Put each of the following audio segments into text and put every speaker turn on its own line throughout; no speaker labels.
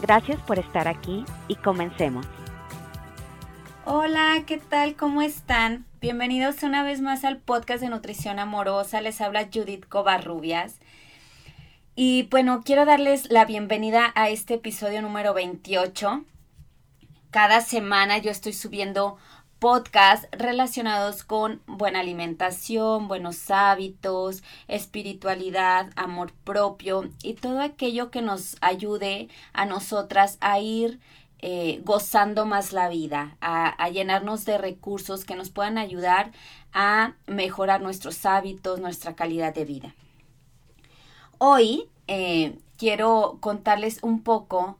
Gracias por estar aquí y comencemos.
Hola, ¿qué tal? ¿Cómo están? Bienvenidos una vez más al podcast de Nutrición Amorosa. Les habla Judith Covarrubias. Y bueno, quiero darles la bienvenida a este episodio número 28. Cada semana yo estoy subiendo podcasts relacionados con buena alimentación, buenos hábitos, espiritualidad, amor propio y todo aquello que nos ayude a nosotras a ir eh, gozando más la vida, a, llenarnos de recursos que nos puedan ayudar a mejorar nuestros hábitos, nuestra calidad de vida. Hoy eh, quiero contarles un poco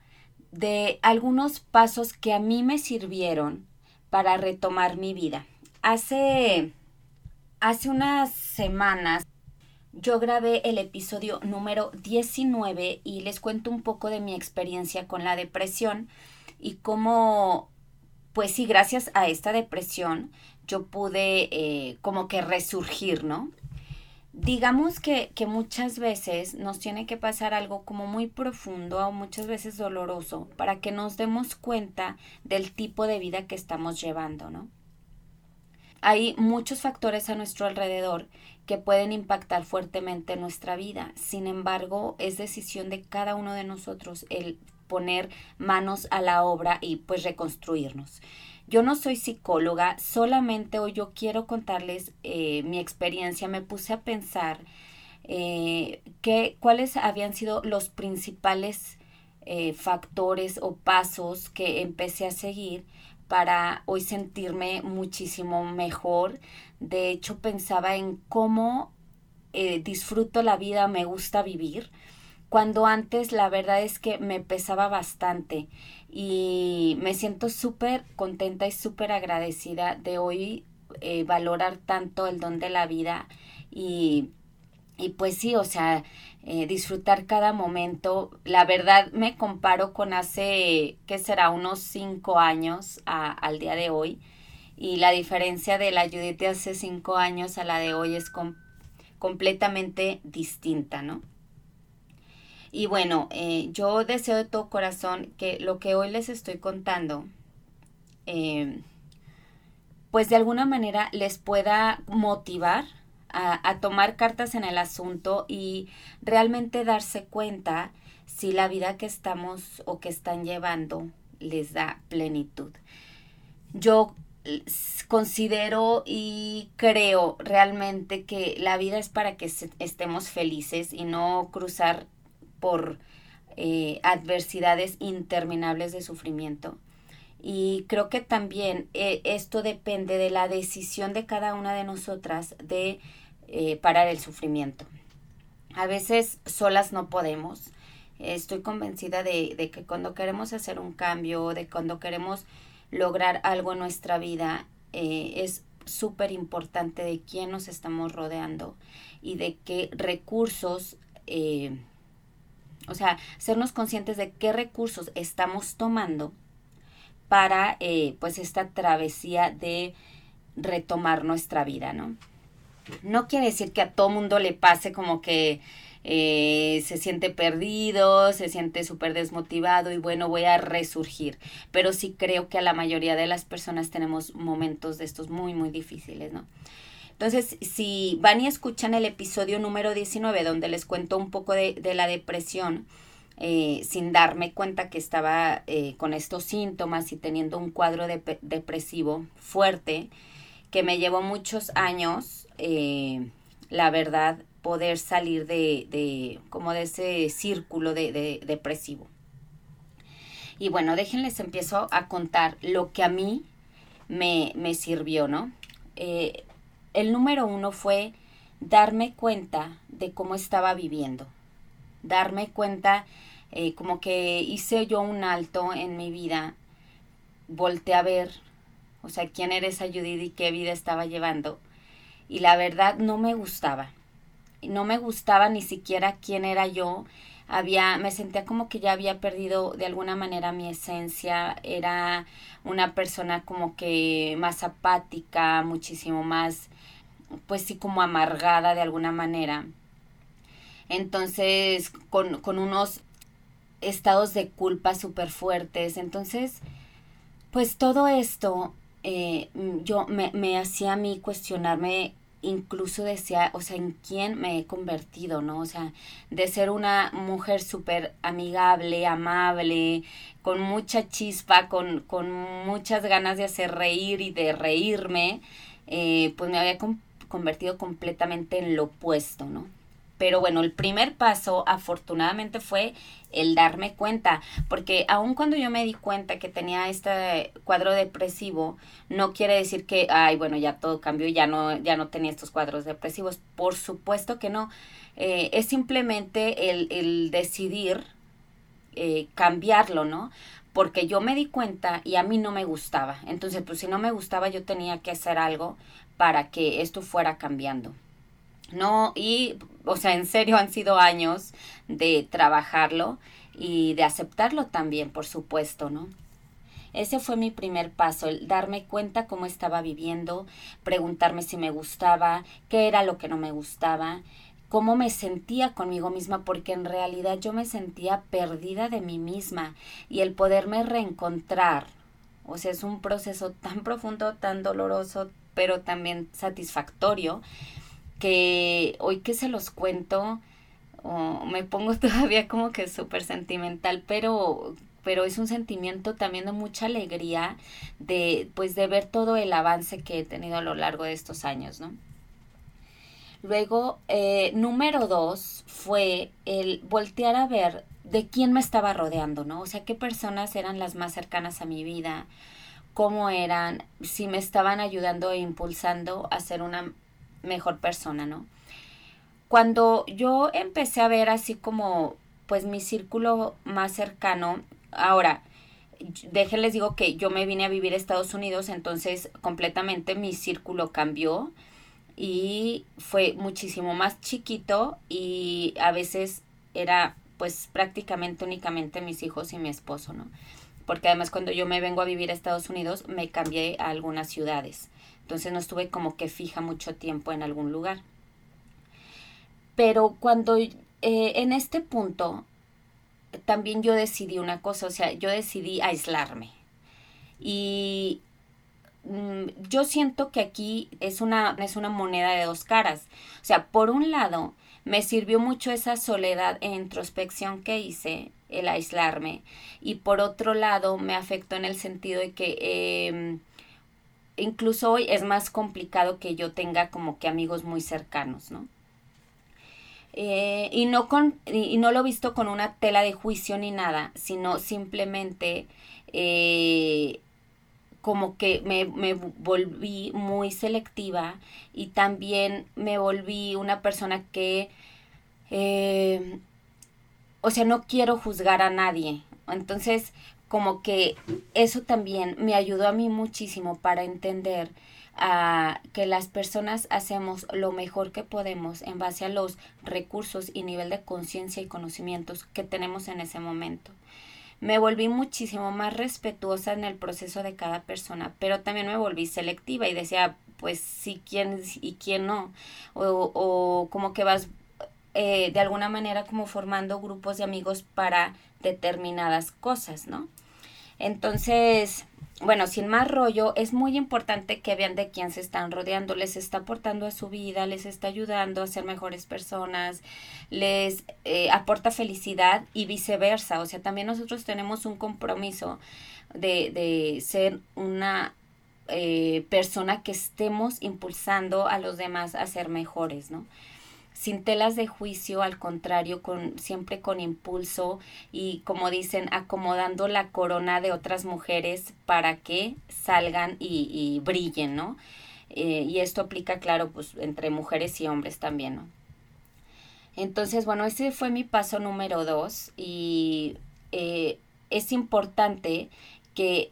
de algunos pasos que a mí me sirvieron para retomar mi vida. Hace, hace unas semanas yo grabé el episodio número 19 y les cuento un poco de mi experiencia con la depresión y cómo, pues sí, gracias a esta depresión yo pude eh, como que resurgir, ¿no? Digamos que, que, muchas veces nos tiene que pasar algo como muy profundo o muchas veces doloroso para que nos demos cuenta del tipo de vida que estamos llevando, ¿no? Hay muchos factores a nuestro alrededor que pueden impactar fuertemente nuestra vida. Sin embargo, es decisión de cada uno de nosotros el poner manos a la obra y pues reconstruirnos. Yo no soy psicóloga, solamente hoy yo quiero contarles eh, mi experiencia. Me puse a pensar eh, cuáles habían sido los principales eh, factores o pasos que empecé a seguir para hoy sentirme muchísimo mejor. De hecho, pensaba en cómo disfruto la vida, me gusta vivir cuando antes la verdad es que me pesaba bastante y me siento súper contenta y súper agradecida de hoy eh, valorar tanto el don de la vida y, y pues sí, o sea, eh, disfrutar cada momento. La verdad me comparo con hace, ¿qué será? Unos cinco años al día de hoy y la diferencia de la Judith de hace cinco años a la de hoy es completamente distinta, ¿no? Y bueno, eh, yo deseo de todo corazón que lo que hoy les estoy contando, eh, pues de alguna manera les pueda motivar a, a, tomar cartas en el asunto y realmente darse cuenta si la vida que estamos o que están llevando les da plenitud. Yo considero y creo realmente que la vida es para que estemos felices y no cruzar por eh, adversidades interminables de sufrimiento. Y creo que también eh, esto depende de la decisión de cada una de nosotras de eh, parar el sufrimiento. A veces solas no podemos. Estoy convencida de, de que cuando queremos hacer un cambio, de cuando queremos lograr algo en nuestra vida, es súper importante de quién nos estamos rodeando y de qué recursos o sea, sernos conscientes de qué recursos estamos tomando para eh, pues esta travesía de retomar nuestra vida, ¿no? No quiere decir que a todo mundo le pase como que eh, se siente perdido, se siente súper desmotivado y bueno, voy a resurgir. Pero sí creo que a la mayoría de las personas tenemos momentos de estos muy, muy difíciles, ¿no? Entonces, si van y escuchan el episodio número 19, donde les cuento un poco de, la depresión, eh, sin darme cuenta que estaba eh, con estos síntomas y teniendo un cuadro depresivo fuerte, que me llevó muchos años, eh, la verdad, poder salir de, como de ese círculo de, depresivo. Y bueno, déjenles empiezo a contar lo que a mí me, me sirvió, ¿no? El número uno fue darme cuenta de cómo estaba viviendo, darme cuenta eh, como que hice yo un alto en mi vida volteé a ver, o sea, quién era esa Judith y qué vida estaba llevando. Y la verdad no me gustaba. No me gustaba ni siquiera quién era yo. Había, me sentía como que ya había perdido de alguna manera mi esencia. Era una persona como que más apática, muchísimo más, pues sí, como amargada de alguna manera. Entonces, con, con unos estados de culpa súper fuertes. Entonces, pues todo esto eh, yo me, me hacía a mí cuestionarme incluso decía, o sea, en quién me he convertido, ¿no? O sea, de ser una mujer súper amigable, amable, con mucha chispa, con, con, muchas ganas de hacer reír y de reírme, eh, pues me había convertido completamente en lo opuesto, ¿no? Pero bueno, el primer paso afortunadamente fue el darme cuenta, porque aun cuando yo me di cuenta que tenía este cuadro depresivo, no quiere decir que, ay, bueno, ya todo cambió, ya no, ya no tenía estos cuadros depresivos. Por supuesto que no. Eh, es simplemente el, el decidir eh, cambiarlo, ¿no? Porque yo me di cuenta y a mí no me gustaba. Entonces, pues si no me gustaba, yo tenía que hacer algo para que esto fuera cambiando. No, y, o sea, en serio han sido años de trabajarlo y de aceptarlo también, por supuesto, ¿no? Ese fue mi primer paso, el darme cuenta cómo estaba viviendo, preguntarme si me gustaba, qué era lo que no me gustaba, cómo me sentía conmigo misma, porque en realidad yo me sentía perdida de mí misma y el poderme reencontrar, o sea, es un proceso tan profundo, tan doloroso, pero también satisfactorio, que hoy que se los cuento, me pongo todavía como que súper sentimental, pero pero es un sentimiento también de mucha alegría de pues de ver todo el avance que he tenido a lo largo de estos años, ¿no? Luego, eh, número dos fue el voltear a ver de quién me estaba rodeando, ¿no? O sea, qué personas eran las más cercanas a mi vida, cómo eran, si me estaban ayudando e impulsando a ser una mejor persona, ¿no? Cuando yo empecé a ver así como pues mi círculo más cercano, ahora, déjenles digo que yo me vine a vivir a Estados Unidos, entonces completamente mi círculo cambió y fue muchísimo más chiquito y a veces era pues prácticamente únicamente mis hijos y mi esposo, ¿no? Porque además cuando yo me vengo a vivir a Estados Unidos me cambié a algunas ciudades. Entonces no estuve como que fija mucho tiempo en algún lugar. Pero cuando eh, en este punto también yo decidí una cosa, o sea, yo decidí aislarme. Y mm, yo siento que aquí es una, es una moneda de dos caras. O sea, por un lado, me sirvió mucho esa soledad e introspección que hice, el aislarme. Y por otro lado, me afectó en el sentido de que em, incluso hoy es más complicado que yo tenga como que amigos muy cercanos, ¿no? Eh, y, no con, y, no lo visto con una tela de juicio ni nada, sino simplemente eh, como que me, me, volví muy selectiva y también me volví una persona que, eh, o sea, no quiero juzgar a nadie. Entonces, como que eso también me ayudó a mí muchísimo para entender a que las personas hacemos lo mejor que podemos en base a los recursos y nivel de conciencia y conocimientos que tenemos en ese momento. Me volví muchísimo más respetuosa en el proceso de cada persona, pero también me volví selectiva y decía, pues sí, quién y quién no. O, o como que vas eh, de alguna manera como formando grupos de amigos para determinadas cosas, ¿no? Entonces, bueno, sin más rollo, es muy importante que vean de quién se están rodeando, les está aportando a su vida, les está ayudando a ser mejores personas, les eh, aporta felicidad y viceversa. O sea, también nosotros tenemos un compromiso de, de ser una eh, persona que estemos impulsando a los demás a ser mejores, ¿no? Sin telas de juicio, al contrario, con, siempre con impulso y como dicen, acomodando la corona de otras mujeres para que salgan y, brillen, ¿no? Eh, y esto aplica, claro, pues entre mujeres y hombres también, ¿no? Entonces, bueno, ese fue mi paso número dos y eh, es importante que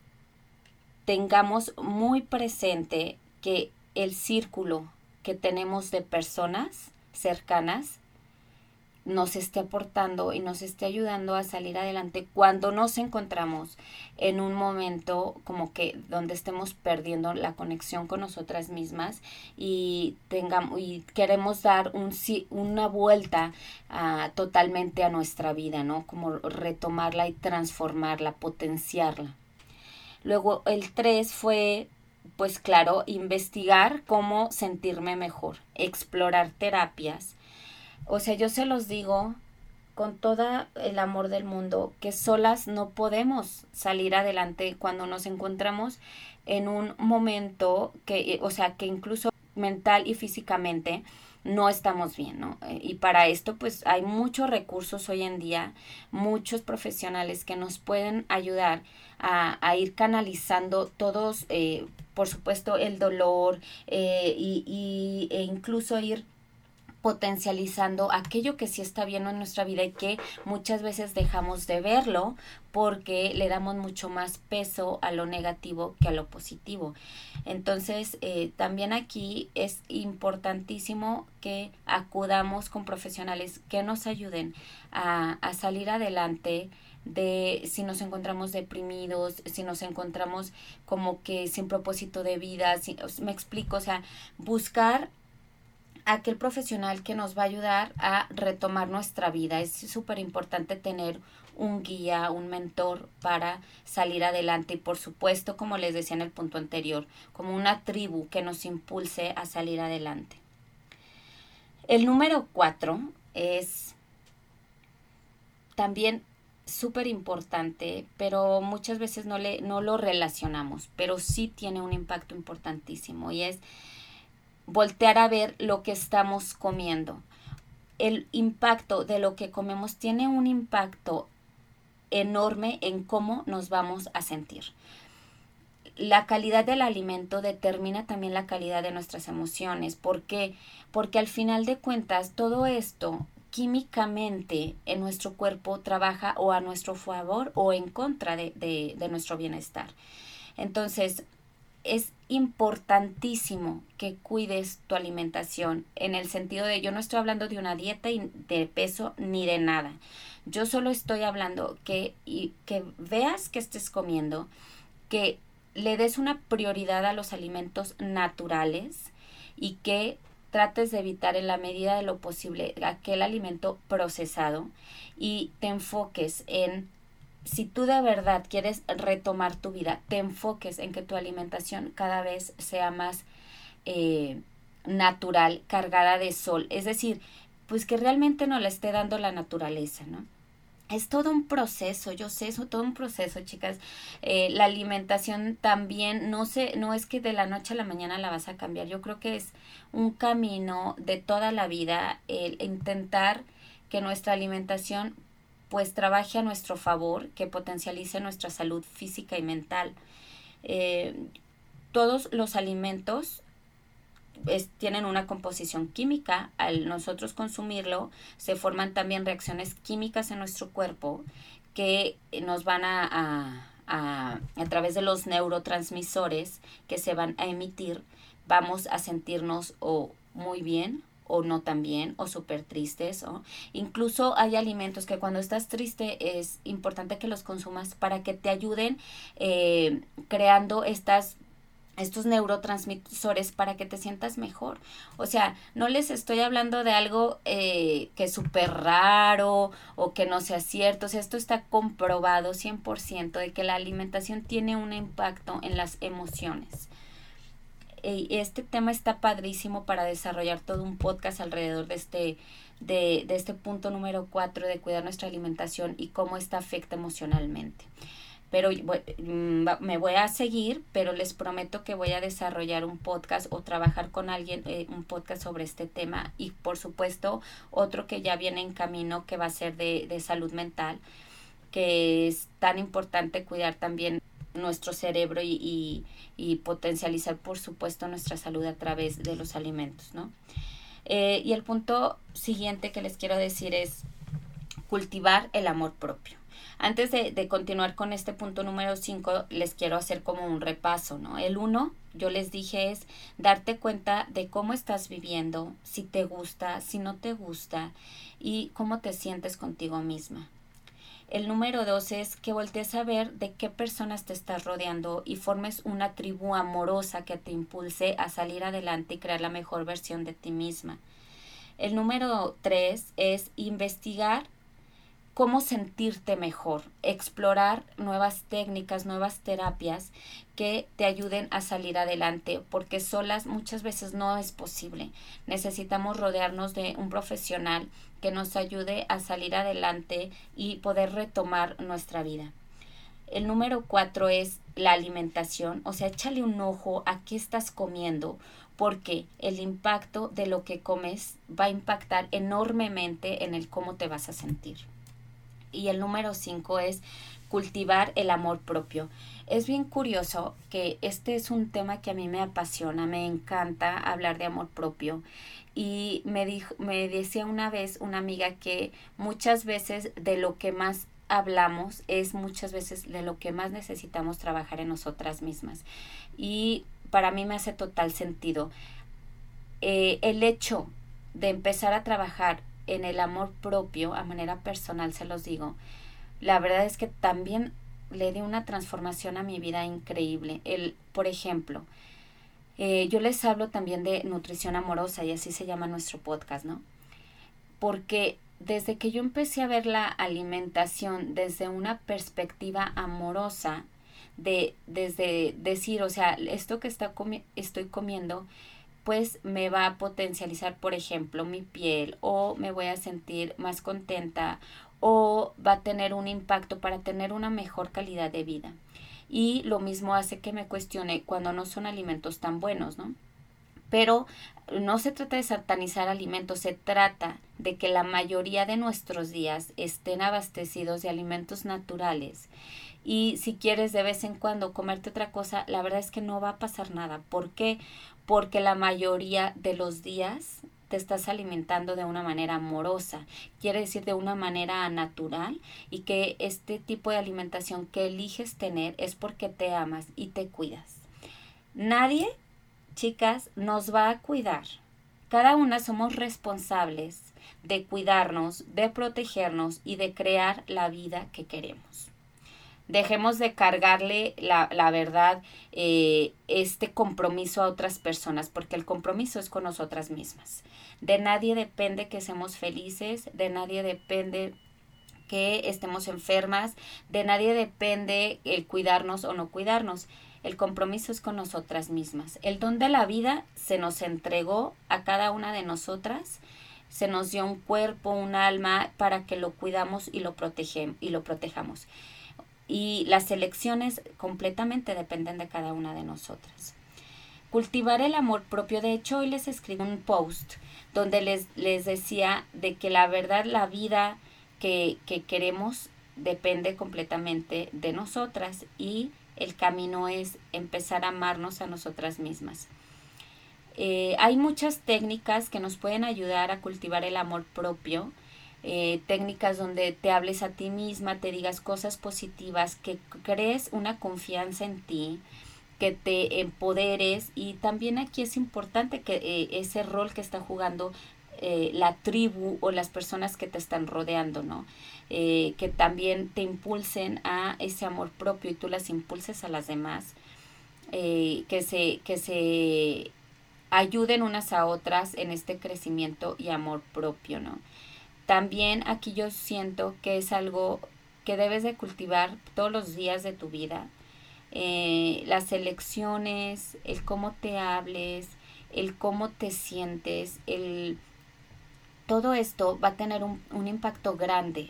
tengamos muy presente que el círculo que tenemos de personas cercanas nos esté aportando y nos esté ayudando a salir adelante cuando nos encontramos en un momento como que donde estemos perdiendo la conexión con nosotras mismas y tengamos y queremos dar un una vuelta ah, totalmente a nuestra vida, ¿no? Como retomarla y transformarla, potenciarla. Luego el 3 fue pues claro, investigar cómo sentirme mejor, explorar terapias o sea, yo se los digo con todo el amor del mundo que solas no podemos salir adelante cuando nos encontramos en un momento que, o sea, que incluso mental y físicamente no estamos bien, ¿no? Y para esto, pues hay muchos recursos hoy en día, muchos profesionales que nos pueden ayudar a, ir canalizando todos, eh, por supuesto, el dolor eh, y, e incluso ir potencializando aquello que sí está bien en nuestra vida y que muchas veces dejamos de verlo porque le damos mucho más peso a lo negativo que a lo positivo. Entonces, eh, también aquí es importantísimo que acudamos con profesionales que nos ayuden a salir adelante de si nos encontramos deprimidos, si nos encontramos como que sin propósito de vida, si, me explico, o sea, buscar aquel profesional que nos va a ayudar a retomar nuestra vida. Es súper importante tener un guía, un mentor para salir adelante y por supuesto, como les decía en el punto anterior, como una tribu que nos impulse a salir adelante. El número cuatro es también súper importante, pero muchas veces no, le, no lo relacionamos, pero sí tiene un impacto importantísimo y es voltear a ver lo que estamos comiendo. El impacto de lo que comemos tiene un impacto enorme en cómo nos vamos a sentir. La calidad del alimento determina también la calidad de nuestras emociones. ¿Por qué? Porque al final de cuentas todo esto químicamente en nuestro cuerpo trabaja o a nuestro favor o en contra de, de nuestro bienestar. Entonces, es importantísimo que cuides tu alimentación en el sentido de yo no estoy hablando de una dieta de peso ni de nada. Yo solo estoy hablando que, y, que veas que estés comiendo, que le des una prioridad a los alimentos naturales y que trates de evitar en la medida de lo posible aquel alimento procesado y te enfoques en si tú de verdad quieres retomar tu vida, te enfoques en que tu alimentación cada vez sea más eh, natural, cargada de sol. Es decir, pues que realmente no la esté dando la naturaleza, ¿no? Es todo un proceso, yo sé, es todo un proceso, chicas. Eh, la alimentación también, no sé, no es que de la noche a la mañana la vas a cambiar. Yo creo que es un camino de toda la vida el intentar que nuestra alimentación pues trabaje a nuestro favor, que potencialice nuestra salud física y mental. Eh, todos los alimentos tienen una composición química. Al nosotros consumirlo, se forman también reacciones químicas en nuestro cuerpo que nos van a, a, a, a través de los neurotransmisores que se van a emitir, vamos a sentirnos o muy bien o no tan bien o súper tristes. o Incluso hay alimentos que cuando estás triste es importante que los consumas para que te ayuden eh, creando estas estos neurotransmisores para que te sientas mejor. O sea, no les estoy hablando de algo eh, que es súper raro o que no sea cierto. O sea, esto está comprobado 100% de que la alimentación tiene un impacto en las emociones este tema está padrísimo para desarrollar todo un podcast alrededor de este, de, de este punto número cuatro de cuidar nuestra alimentación y cómo esta afecta emocionalmente. Pero mm, me voy a seguir, pero les prometo que voy a desarrollar un podcast o trabajar con alguien, eh, un podcast sobre este tema y por supuesto otro que ya viene en camino que va a ser de, de salud mental, que es tan importante cuidar también nuestro cerebro y, y, potencializar, por supuesto, nuestra salud a través de los alimentos, ¿no? Eh, y el punto siguiente que les quiero decir es cultivar el amor propio. Antes de, continuar con este punto número 5, les quiero hacer como un repaso, ¿no? El 1, yo les dije, es darte cuenta de cómo estás viviendo, si te gusta, si no te gusta y cómo te sientes contigo misma. El número dos es que voltees a ver de qué personas te estás rodeando y formes una tribu amorosa que te impulse a salir adelante y crear la mejor versión de ti misma. El número tres es investigar cómo sentirte mejor, explorar nuevas técnicas, nuevas terapias que te ayuden a salir adelante, porque solas muchas veces no es posible. Necesitamos rodearnos de un profesional que nos ayude a salir adelante y poder retomar nuestra vida. El número cuatro es la alimentación, o sea, échale un ojo a qué estás comiendo, porque el impacto de lo que comes va a impactar enormemente en el cómo te vas a sentir. Y el número cinco es cultivar el amor propio. Es bien curioso que este es un tema que a mí me apasiona, me encanta hablar de amor propio. Y me, dijo, me decía una vez una amiga que muchas veces de lo que más hablamos es muchas veces de lo que más necesitamos trabajar en nosotras mismas. Y para mí me hace total sentido. Eh, el hecho de empezar a trabajar en el amor propio, a manera personal se los digo, la verdad es que también le di una transformación a mi vida increíble. El, por ejemplo, eh, yo les hablo también de nutrición amorosa y así se llama nuestro podcast, ¿no? Porque desde que yo empecé a ver la alimentación desde una perspectiva amorosa, de desde decir, o sea, esto que está estoy comiendo pues me va a potencializar, por ejemplo, mi piel o me voy a sentir más contenta o va a tener un impacto para tener una mejor calidad de vida. Y lo mismo hace que me cuestione cuando no son alimentos tan buenos, ¿no? Pero no se trata de satanizar alimentos, se trata de que la mayoría de nuestros días estén abastecidos de alimentos naturales. Y si quieres de vez en cuando comerte otra cosa, la verdad es que no va a pasar nada. ¿Por qué? Porque la mayoría de los días te estás alimentando de una manera amorosa, quiere decir de una manera natural y que este tipo de alimentación que eliges tener es porque te amas y te cuidas. Nadie, chicas, nos va a cuidar. Cada una somos responsables de cuidarnos, de protegernos y de crear la vida que queremos. Dejemos de cargarle la, la verdad, eh, este compromiso a otras personas, porque el compromiso es con nosotras mismas. De nadie depende que seamos felices, de nadie depende que estemos enfermas, de nadie depende el cuidarnos o no cuidarnos. El compromiso es con nosotras mismas. El don de la vida se nos entregó a cada una de nosotras, se nos dio un cuerpo, un alma para que lo cuidamos y lo, y lo protejamos y las elecciones completamente dependen de cada una de nosotras. Cultivar el amor propio, de hecho hoy les escribí un post donde les, les decía de que la verdad la vida que, que queremos depende completamente de nosotras y el camino es empezar a amarnos a nosotras mismas. Eh, hay muchas técnicas que nos pueden ayudar a cultivar el amor propio eh, técnicas donde te hables a ti misma, te digas cosas positivas, que crees una confianza en ti, que te empoderes y también aquí es importante que eh, ese rol que está jugando eh, la tribu o las personas que te están rodeando, ¿no? que también te impulsen a ese amor propio y tú las impulses a las demás, que, se, que se ayuden unas a otras en este crecimiento y amor propio, ¿no? También aquí yo siento que es algo que debes de cultivar todos los días de tu vida. Eh, las elecciones, el cómo te hables, el cómo te sientes, el todo esto va a tener un, impacto grande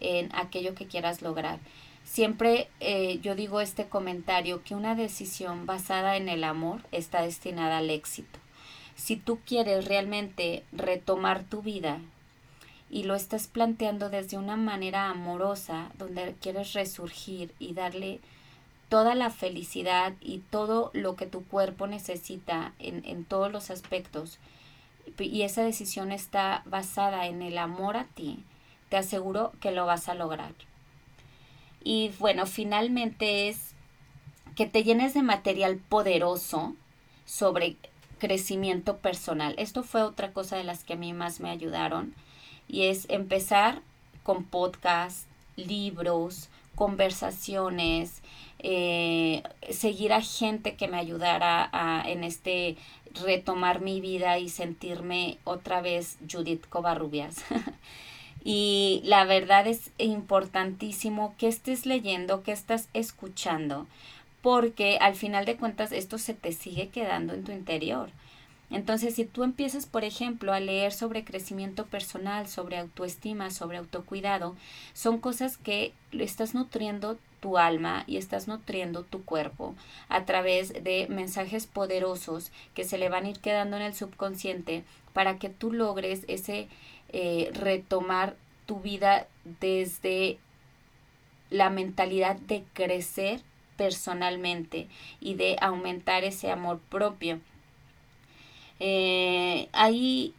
en aquello que quieras lograr. Siempre eh, yo digo este comentario que una decisión basada en el amor está destinada al éxito. Si tú quieres realmente retomar tu vida, y lo estás planteando desde una manera amorosa, donde quieres resurgir y darle toda la felicidad y todo lo que tu cuerpo necesita en, en todos los aspectos, y esa decisión está basada en el amor a ti, te aseguro que lo vas a lograr. Y bueno, finalmente es que te llenes de material poderoso sobre crecimiento personal. Esto fue otra cosa de las que a mí más me ayudaron y es empezar con podcasts, libros, conversaciones, eh, seguir a gente que me ayudara a, en este retomar mi vida y sentirme otra vez Judith Covarrubias. y la verdad es importantísimo que estés leyendo, que estás escuchando, porque al final de cuentas esto se te sigue quedando en tu interior. Entonces, si tú empiezas, por ejemplo, a leer sobre crecimiento personal, sobre autoestima, sobre autocuidado, son cosas que estás nutriendo tu alma y estás nutriendo tu cuerpo a través de mensajes poderosos que se le van a ir quedando en el subconsciente para que tú logres ese eh, retomar tu vida desde la mentalidad de crecer personalmente y de aumentar ese amor propio. Eh, hay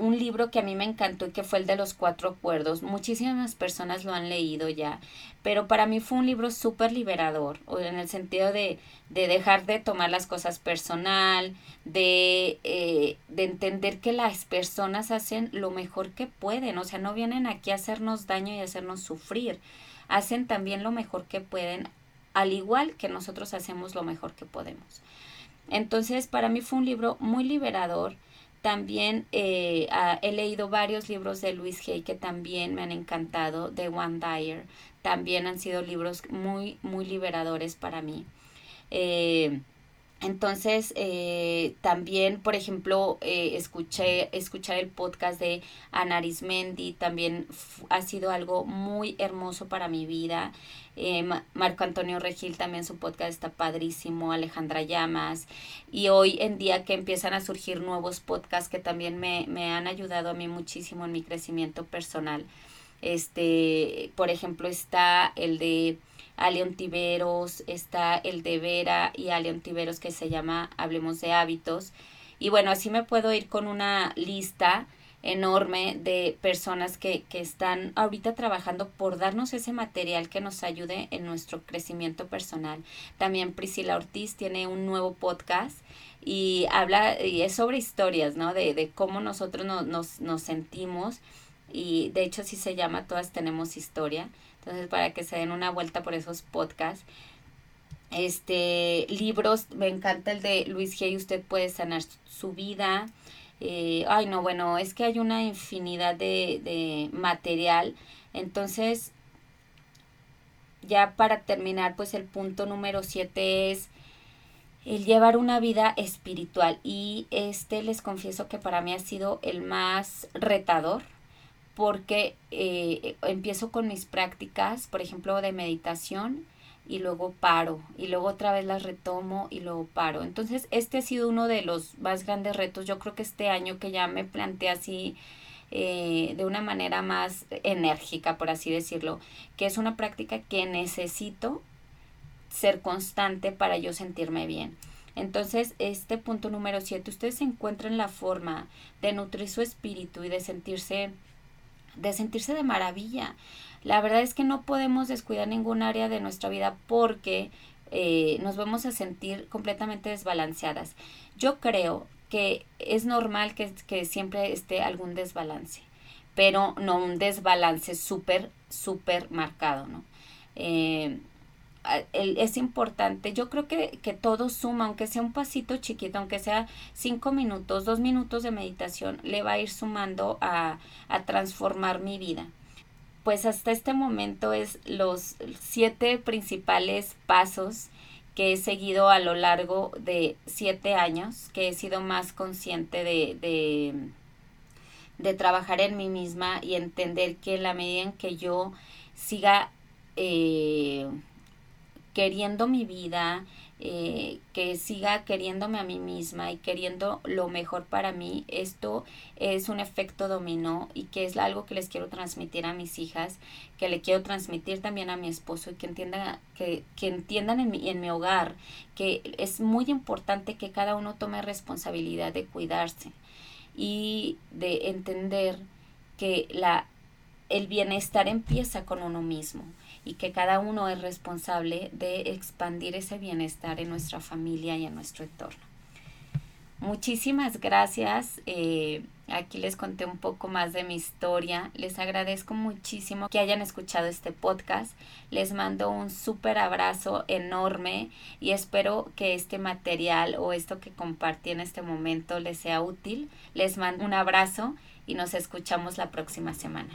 un libro que a mí me encantó y que fue el de los cuatro acuerdos. Muchísimas personas lo han leído ya, pero para mí fue un libro súper liberador, en el sentido de, de, dejar de tomar las cosas personal, de, eh, de entender que las personas hacen lo mejor que pueden, o sea, no vienen aquí a hacernos daño y hacernos sufrir, hacen también lo mejor que pueden, al igual que nosotros hacemos lo mejor que podemos. Entonces, para mí fue un libro muy liberador. También eh, he leído varios libros de Luis Hay que también me han encantado, de One Dyer. También han sido libros muy, muy liberadores para mí. Eh, entonces, eh, también, por ejemplo, eh, escuché, escuchar el podcast de Ana también ha sido algo muy hermoso para mi vida. Eh, Marco Antonio Regil también su podcast está padrísimo, Alejandra Llamas. Y hoy en día que empiezan a surgir nuevos podcasts que también me, me han ayudado a mí muchísimo en mi crecimiento personal. Este, por ejemplo, está el de Aleon Tiveros, está el de Vera y Aleon Tiveros que se llama Hablemos de Hábitos. Y bueno, así me puedo ir con una lista enorme de personas que, que están ahorita trabajando por darnos ese material que nos ayude en nuestro crecimiento personal. También Priscila Ortiz tiene un nuevo podcast y habla y es sobre historias, ¿no? De, de cómo nosotros nos, nos sentimos y de hecho así se llama Todas tenemos historia entonces, para que se den una vuelta por esos podcasts. Este, libros, me encanta el de Luis G. Usted puede sanar su vida. Eh, ay, no, bueno, es que hay una infinidad de, de material. Entonces, ya para terminar, pues el punto número 7 es el llevar una vida espiritual. Y este les confieso que para mí ha sido el más retador porque eh, empiezo con mis prácticas, por ejemplo, de meditación y luego paro y luego otra vez las retomo y luego paro. Entonces, este ha sido uno de los más grandes retos. Yo creo que este año que ya me planteé así eh, de una manera más enérgica, por así decirlo, que es una práctica que necesito ser constante para yo sentirme bien. Entonces, este punto número 7, ustedes encuentran la forma de nutrir su espíritu y de sentirse de sentirse de maravilla. La verdad es que no podemos descuidar ningún área de nuestra vida porque eh, nos vamos a sentir completamente desbalanceadas. Yo creo que es normal que, que siempre esté algún desbalance, pero no un desbalance súper, súper marcado, ¿no? Eh, es importante. Yo creo que, que, todo suma, aunque sea un pasito chiquito, aunque sea cinco minutos, dos minutos de meditación, le va a ir sumando a, a transformar mi vida. Pues hasta este momento es los siete principales pasos que he seguido a lo largo de siete años, que he sido más consciente de, de, de trabajar en mí misma y entender que en la medida en que yo siga eh, queriendo mi vida, eh, que siga queriéndome a mí misma y queriendo lo mejor para mí, esto es un efecto dominó y que es algo que les quiero transmitir a mis hijas, que le quiero transmitir también a mi esposo y que que, que entiendan en mi, en mi hogar que es muy importante que cada uno tome responsabilidad de cuidarse y de entender que la el bienestar empieza con uno mismo y que cada uno es responsable de expandir ese bienestar en nuestra familia y en nuestro entorno. Muchísimas gracias. Eh, aquí les conté un poco más de mi historia. Les agradezco muchísimo que hayan escuchado este podcast. Les mando un súper abrazo enorme y espero que este material o esto que compartí en este momento les sea útil. Les mando un abrazo y nos escuchamos la próxima semana.